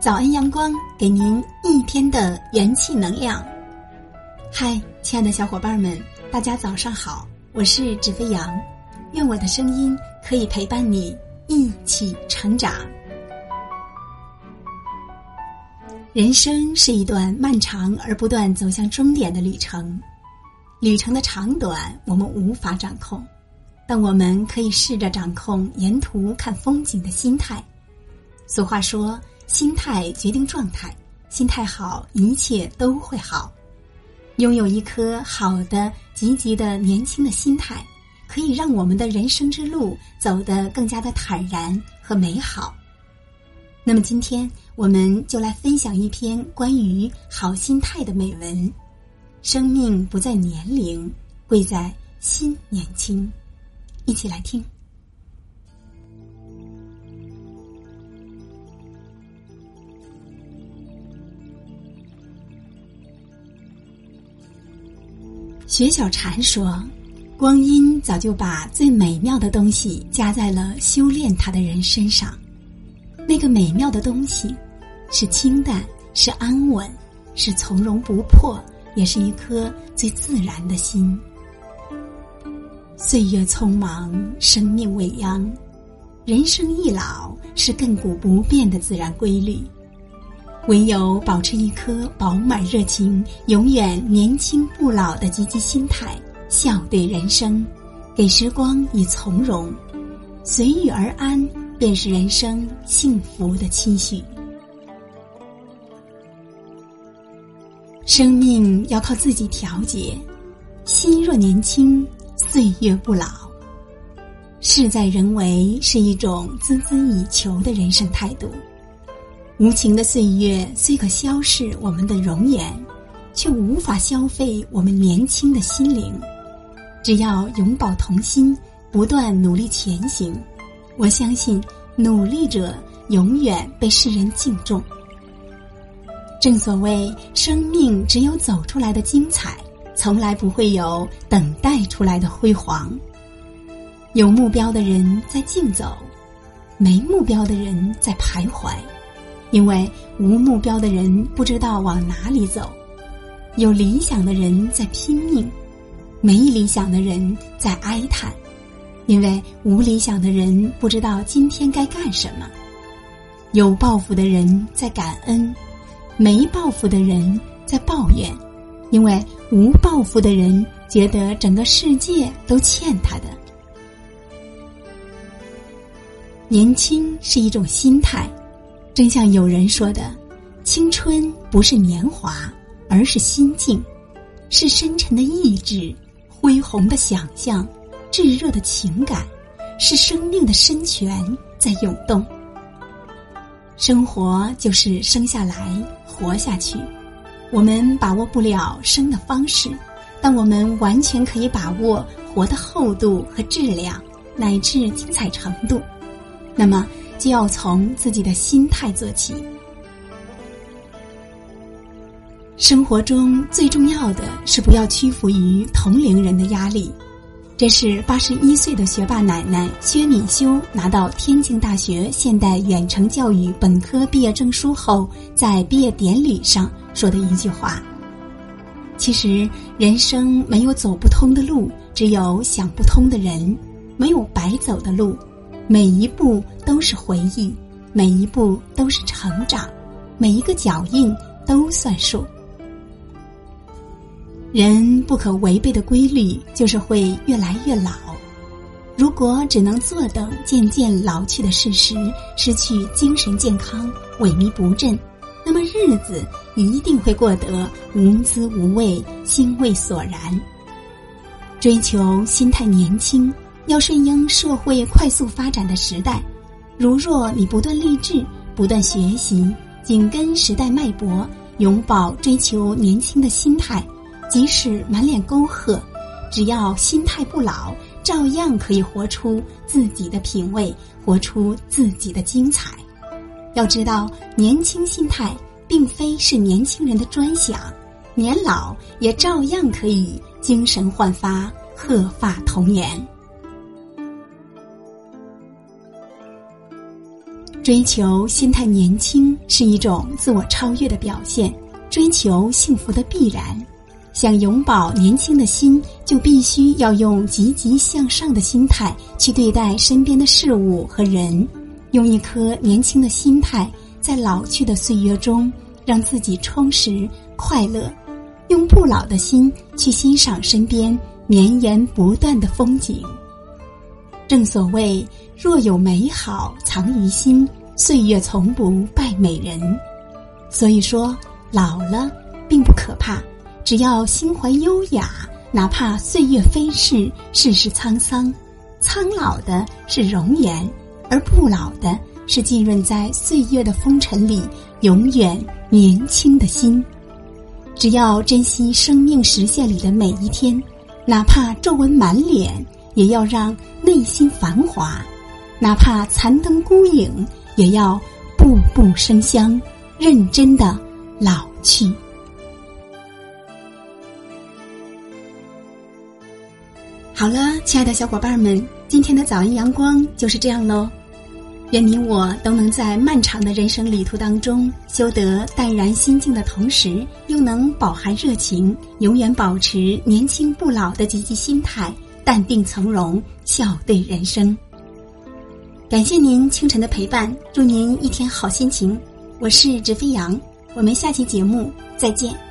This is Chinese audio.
早安阳光，给您一天的元气能量。嗨，亲爱的小伙伴们，大家早上好，我是纸飞扬，愿我的声音可以陪伴你一起成长。人生是一段漫长而不断走向终点的旅程，旅程的长短我们无法掌控，但我们可以试着掌控沿途看风景的心态。俗话说。心态决定状态，心态好，一切都会好。拥有一颗好的、积极的、年轻的心态，可以让我们的人生之路走得更加的坦然和美好。那么，今天我们就来分享一篇关于好心态的美文。生命不在年龄，贵在心年轻。一起来听。雪小禅说：“光阴早就把最美妙的东西加在了修炼他的人身上。那个美妙的东西，是清淡，是安稳，是从容不迫，也是一颗最自然的心。岁月匆忙，生命未央，人生易老，是亘古不变的自然规律。”唯有保持一颗饱满热情、永远年轻不老的积极心态，笑对人生，给时光以从容，随遇而安，便是人生幸福的期许。生命要靠自己调节，心若年轻，岁月不老。事在人为是一种孜孜以求的人生态度。无情的岁月虽可消逝我们的容颜，却无法消费我们年轻的心灵。只要永葆童心，不断努力前行，我相信努力者永远被世人敬重。正所谓，生命只有走出来的精彩，从来不会有等待出来的辉煌。有目标的人在竞走，没目标的人在徘徊。因为无目标的人不知道往哪里走，有理想的人在拼命，没理想的人在哀叹。因为无理想的人不知道今天该干什么，有抱负的人在感恩，没抱负的人在抱怨。因为无抱负的人觉得整个世界都欠他的。年轻是一种心态。真像有人说的，青春不是年华，而是心境，是深沉的意志、恢宏的想象、炙热的情感，是生命的深泉在涌动。生活就是生下来，活下去。我们把握不了生的方式，但我们完全可以把握活的厚度和质量，乃至精彩程度。那么。就要从自己的心态做起。生活中最重要的是不要屈服于同龄人的压力。这是八十一岁的学霸奶奶薛敏修拿到天津大学现代远程教育本科毕业证书后，在毕业典礼上说的一句话。其实，人生没有走不通的路，只有想不通的人；没有白走的路。每一步都是回忆，每一步都是成长，每一个脚印都算数。人不可违背的规律就是会越来越老。如果只能坐等渐渐老去的事实，失去精神健康，萎靡不振，那么日子一定会过得无滋无味，心味索然。追求心态年轻。要顺应社会快速发展的时代，如若你不断励志、不断学习，紧跟时代脉搏，永葆追求年轻的心态，即使满脸沟壑，只要心态不老，照样可以活出自己的品味，活出自己的精彩。要知道，年轻心态并非是年轻人的专享，年老也照样可以精神焕发，鹤发童颜。追求心态年轻是一种自我超越的表现，追求幸福的必然。想永葆年轻的心，就必须要用积极向上的心态去对待身边的事物和人，用一颗年轻的心态，在老去的岁月中，让自己充实快乐，用不老的心去欣赏身边绵延不断的风景。正所谓，若有美好藏于心，岁月从不败美人。所以说，老了并不可怕。只要心怀优雅，哪怕岁月飞逝，世事沧桑，苍老的是容颜，而不老的是浸润在岁月的风尘里永远年轻的心。只要珍惜生命实现里的每一天，哪怕皱纹满脸，也要让内心繁华；哪怕残灯孤影，也要步步生香，认真的老去。好了，亲爱的小伙伴们，今天的早安阳光就是这样喽。愿你我都能在漫长的人生旅途当中，修得淡然心境的同时，又能饱含热情，永远保持年轻不老的积极心态，淡定从容，笑对人生。感谢您清晨的陪伴，祝您一天好心情。我是直飞扬，我们下期节目再见。